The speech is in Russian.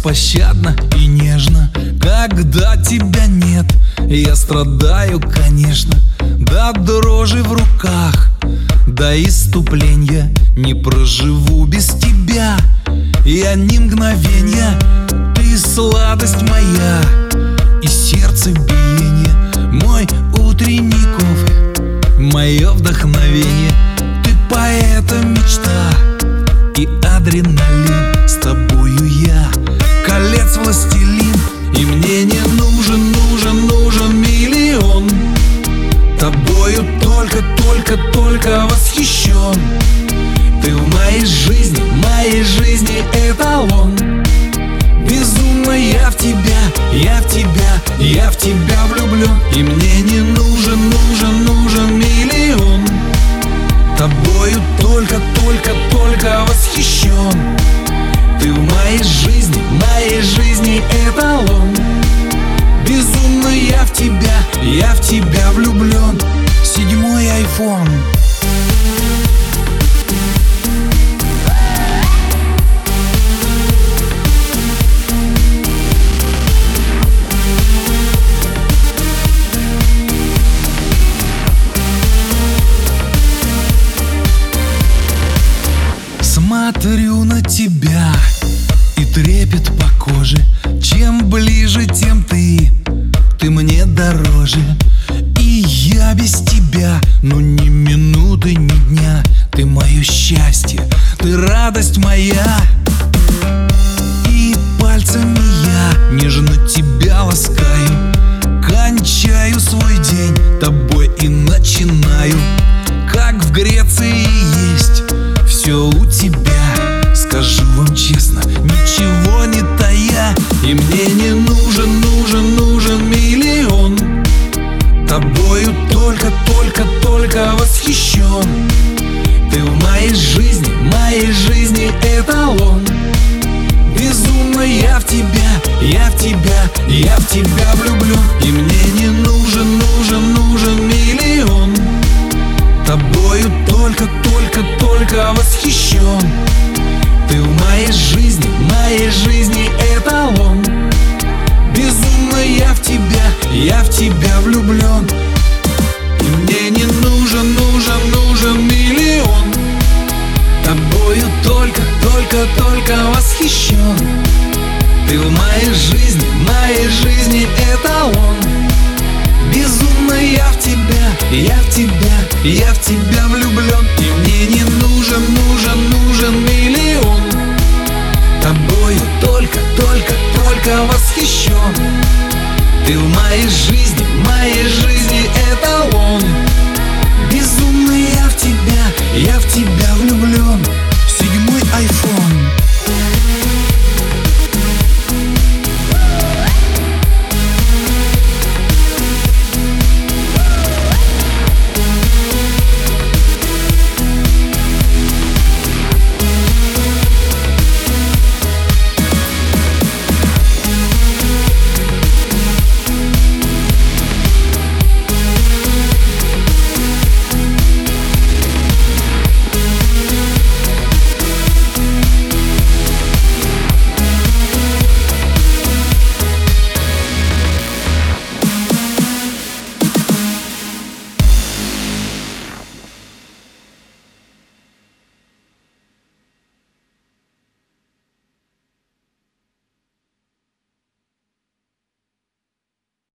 беспощадно и нежно Когда тебя нет, я страдаю, конечно До дрожи в руках, до иступления Не проживу без тебя, я ни мгновенья Ты сладость моя восхищен Ты в моей жизни, моей жизни эталон Безумно я в тебя, я в тебя, я в тебя влюблен И мне не нужен, нужен, нужен миллион. Тобою только, только, только восхищен. Ты в моей жизни, моей жизни эталон Безумно я в тебя, я в тебя влюблен. Седьмой айфон Смотрю на тебя и трепет по коже. Чем ближе, тем ты, ты мне дороже. И я без тебя, ну ни минуты, ни дня. Ты мое счастье, ты радость моя. И пальцами я нежно тебя ласкаю. Кончаю свой день тобой и начинаю. Как в Греции есть все у тебя. Скажу вам честно, ничего не тая. И мне не нужен, нужен, нужен миллион. Тобою только, только, только восхищен. Ты в моей жизни, моей жизни эталон. Безумно я в тебя, я в тебя, я в тебя влюблен И мне не нужен, нужен, нужен только, только, только восхищен. Ты в моей жизни, моей жизни эталон Безумно я в тебя, я в тебя влюблен. И мне не нужен, нужен, нужен миллион. Тобою только, только, только восхищен. Ты в моей жизни, моей жизни эталон Безумно я в тебя, я в тебя, я в тебя Ты в моей жизни, моей жизни